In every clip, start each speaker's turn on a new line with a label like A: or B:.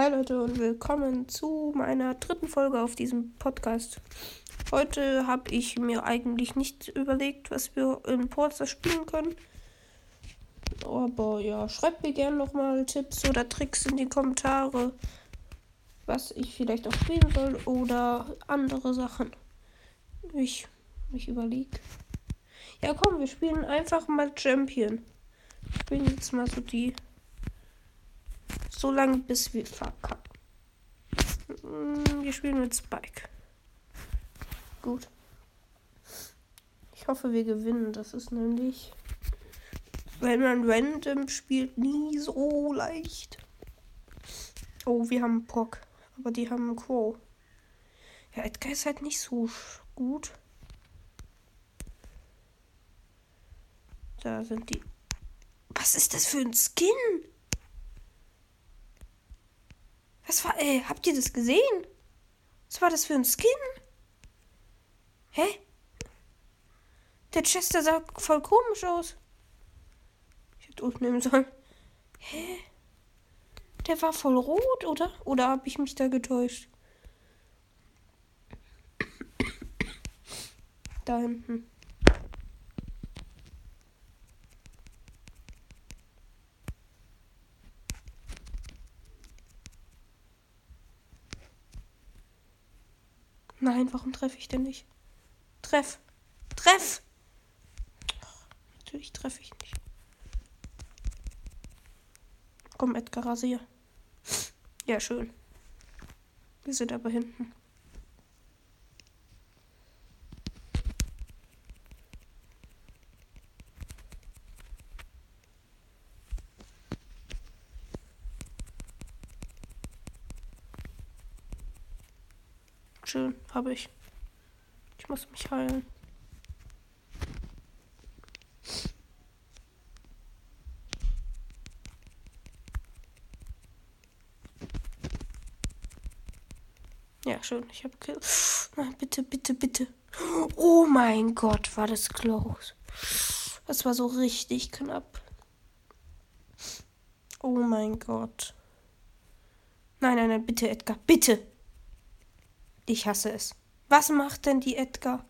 A: Hi Leute und willkommen zu meiner dritten Folge auf diesem Podcast. Heute habe ich mir eigentlich nicht überlegt, was wir in Porza spielen können. Aber ja, schreibt mir gerne nochmal Tipps oder Tricks in die Kommentare, was ich vielleicht auch spielen soll oder andere Sachen. Ich, ich überlege. Ja, komm, wir spielen einfach mal Champion. Ich spiele jetzt mal so die so lange, bis wir verkacken. Mm, wir spielen mit Spike. Gut. Ich hoffe, wir gewinnen. Das ist nämlich, wenn man random spielt, nie so leicht. Oh, wir haben Pock. Aber die haben Crow. Ja, Edgar ist halt nicht so gut. Da sind die. Was ist das für ein Skin? Was war, ey, habt ihr das gesehen? Was war das für ein Skin? Hä? Der Chester sah voll komisch aus. Ich hätte Ult nehmen sollen. Hä? Der war voll rot, oder? Oder habe ich mich da getäuscht? Da hinten. Nein, warum treffe ich denn nicht? Treff. Treff! natürlich treffe ich nicht. Komm, Edgar, rasier. Ja, schön. Wir sind aber hinten. Schön, habe ich. Ich muss mich heilen. Ja, schön. Ich habe Kill. Nein, bitte, bitte, bitte. Oh mein Gott, war das close. Das war so richtig knapp. Oh mein Gott. Nein, nein, nein, bitte, Edgar, bitte. Ich hasse es. Was macht denn die Edgar?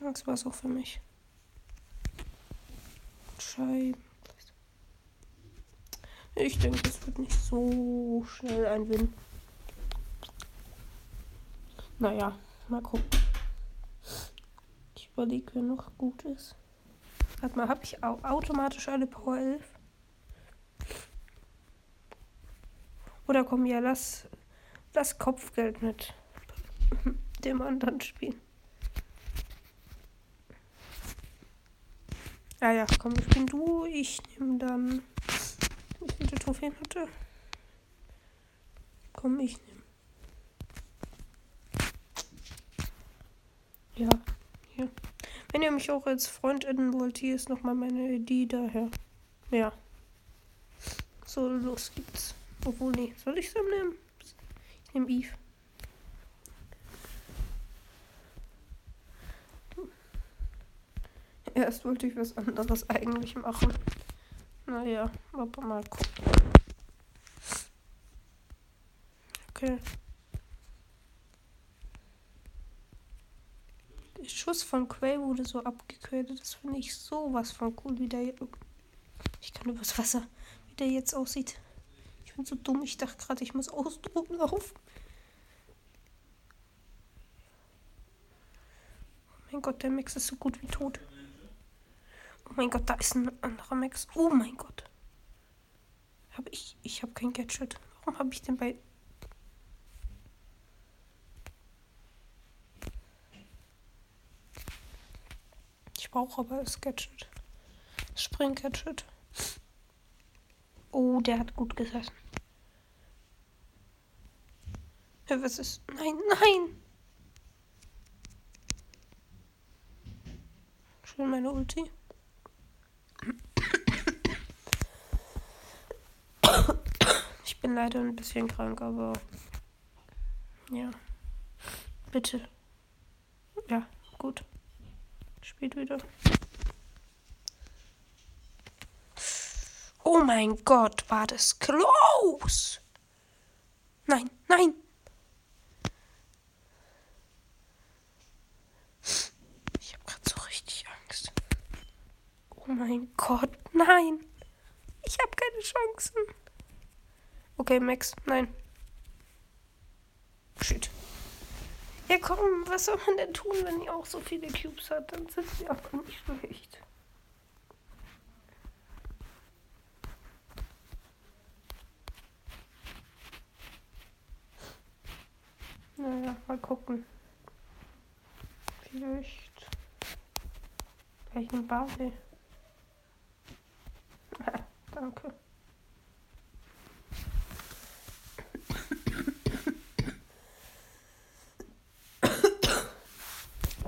A: Das war's auch für mich. Scheiben. Ich denke, es wird nicht so schnell ein Win. Naja, mal gucken überlege, wer noch gut ist. Warte mal, habe ich automatisch alle Power 11? Oder komm, ja, lass, lass Kopfgeld mit dem anderen spielen. Ja, ja, komm, ich bin du. Ich nehme dann. Wie viele Trophäen hatte? Komm, ich nehme. Ja. Wenn ihr mich auch als Freund adden wollt, hier ist nochmal meine ID daher. Ja. So, los geht's. Obwohl, nee. Soll ich Sam nehmen? Ich nehme Eve. Erst wollte ich was anderes eigentlich machen. Naja, aber mal gucken. Okay. Schuss von Quay wurde so abgequält. Das finde ich sowas von cool, wie der. Ich kann übers Wasser, wie der jetzt aussieht. Ich bin so dumm. Ich dachte gerade, ich muss ausdrucken laufen. Oh mein Gott, der Max ist so gut wie tot. Oh mein Gott, da ist ein anderer Max. Oh mein Gott. Hab ich. Ich habe kein Gadget. Warum habe ich denn bei Brauche aber das Gadget. Spring-Gadget. Oh, der hat gut gesessen. Ja, was ist. Nein, nein! Schön meine Ulti. Ich bin leider ein bisschen krank, aber ja. Bitte. Ja, gut. Spielt wieder. Oh mein Gott, war das close. Nein, nein. Ich habe gerade so richtig Angst. Oh mein Gott, nein. Ich habe keine Chancen. Okay, Max, nein. Shit. Ja, komm, was soll man denn tun, wenn ihr auch so viele Cubes hat? Dann sind sie aber nicht schlecht. Naja, mal gucken. Vielleicht. Vielleicht ein Bade. Ah, danke.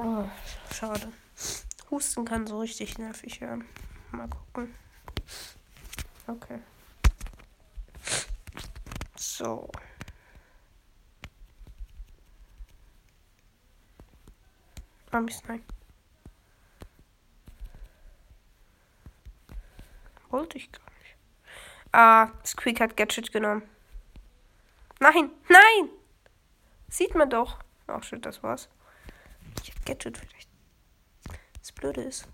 A: Oh, schade. Husten kann so richtig nervig werden. Mal gucken. Okay. So. Amis, nein. Wollte ich gar nicht. Ah, Squeak hat Gadget genommen. Nein, nein! Sieht man doch. Ach shit, das war's. Gadget vielleicht. Das Blöde ist.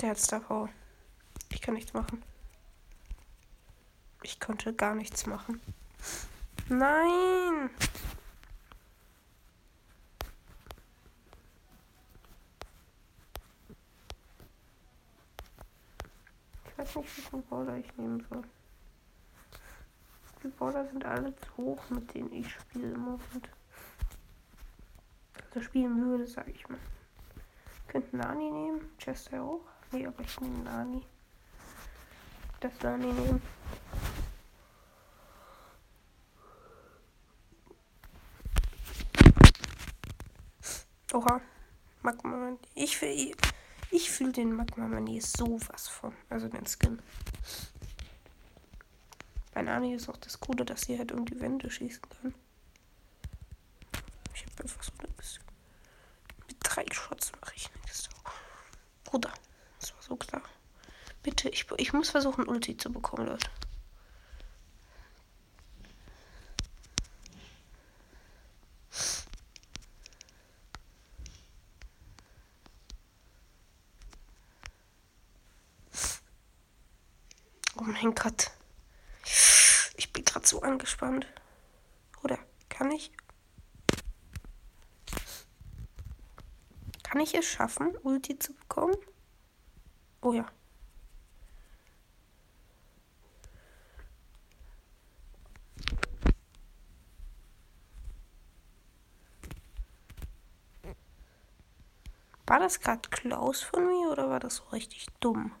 A: Der hat Star Power. Ich kann nichts machen. Ich konnte gar nichts machen. Nein! Ich weiß nicht, welchen Brawler ich nehmen soll. Die Brawler sind alle zu hoch, mit denen ich spiele im Moment. Also spielen würde, sage ich mal. Könnten Nani nehmen, Chester auch. Nee, aber ich nehme Nani. Das Nani nehmen. Oha. Magma. Ich, ich, ich fühle den Magma Mani sowas von. Also den Skin. Bei Nani ist auch das Coole, dass sie halt um die Wände schießen kann. Ich habe einfach so eine bisschen. Mit drei Shots mache ich nichts. Bruder, das war so klar. Bitte, ich, ich muss versuchen, Ulti zu bekommen, Leute. Oh mein Gott. Ich bin gerade so angespannt. Oder kann ich? Kann ich es schaffen, Ulti zu bekommen? Oh ja. War das gerade Klaus von mir oder war das so richtig dumm?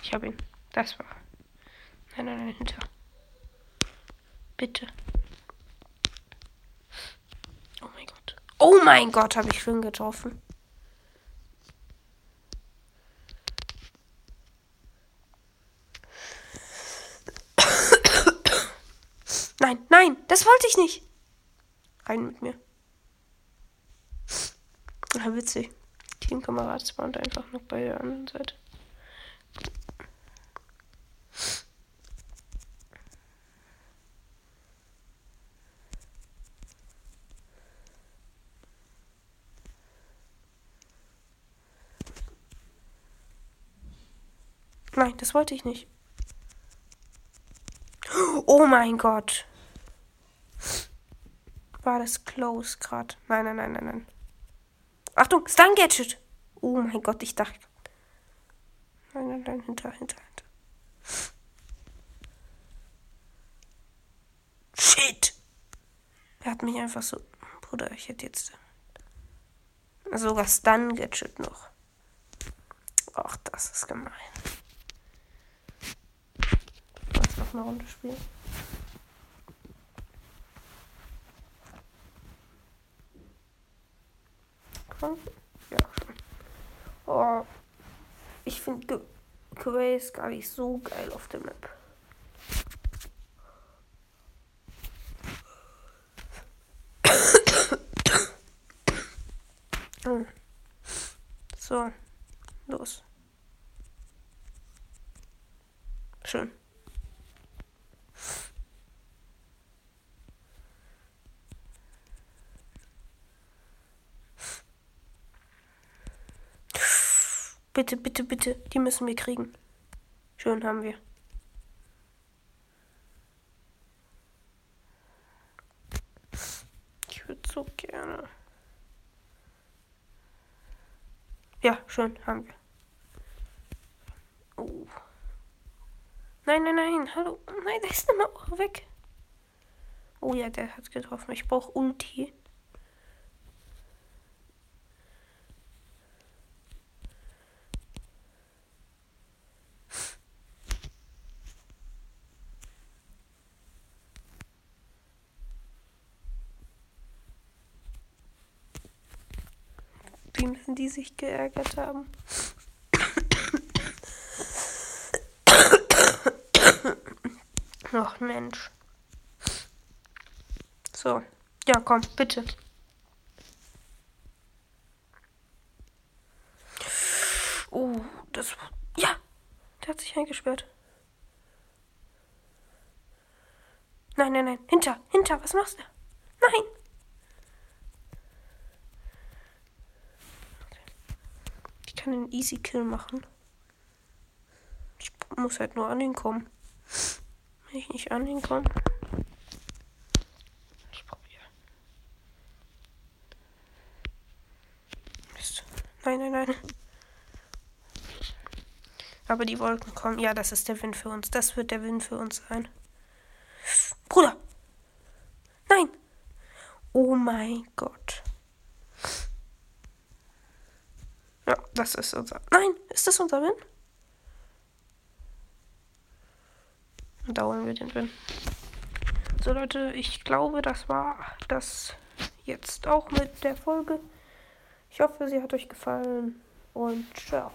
A: Ich habe ihn. Das war. Nein, nein, nein, hinter. Bitte. Oh mein Gott. Oh mein Gott, habe ich Finn getroffen. Nein, nein, das wollte ich nicht. Rein mit mir. Ja, witzig. Teamkamerad spawnt einfach noch bei der anderen Seite. Nein, das wollte ich nicht. Oh mein Gott. War das close gerade? Nein, nein, nein, nein, nein. Achtung, Stun Gadget. Oh mein Gott, ich dachte. Nein, nein, nein, hinter, hinter, hinter. Shit. Er hat mich einfach so. Bruder, ich hätte jetzt. Sogar Stun Gadget noch. Ach, das ist gemein noch eine Runde spielen. Komm. Ja. Oh, ich finde Quays gar nicht so geil auf der Map. So, los. Schön. Bitte, bitte, bitte, die müssen wir kriegen. Schön haben wir. Ich würde so gerne. Ja, schön haben wir. Oh. Nein, nein, nein, hallo. Nein, der ist immer auch weg. Oh ja, der hat getroffen. Ich brauche Ulti. Müssen die sich geärgert haben? Ach Mensch. So. Ja, komm, bitte. Oh, das. Ja! Der hat sich eingesperrt. Nein, nein, nein. Hinter, hinter, was machst du? Nein! Ich kann einen Easy Kill machen. Ich muss halt nur an ihn kommen. Wenn ich nicht an ihn komme. Ich probiere. Mist. Nein, nein, nein. Aber die Wolken kommen. Ja, das ist der Wind für uns. Das wird der Wind für uns sein. Bruder! Nein! Oh mein Gott. Ja, das ist unser. Nein, ist das unser Wind? Und da holen wir den Win. So Leute, ich glaube, das war das jetzt auch mit der Folge. Ich hoffe, sie hat euch gefallen und ciao.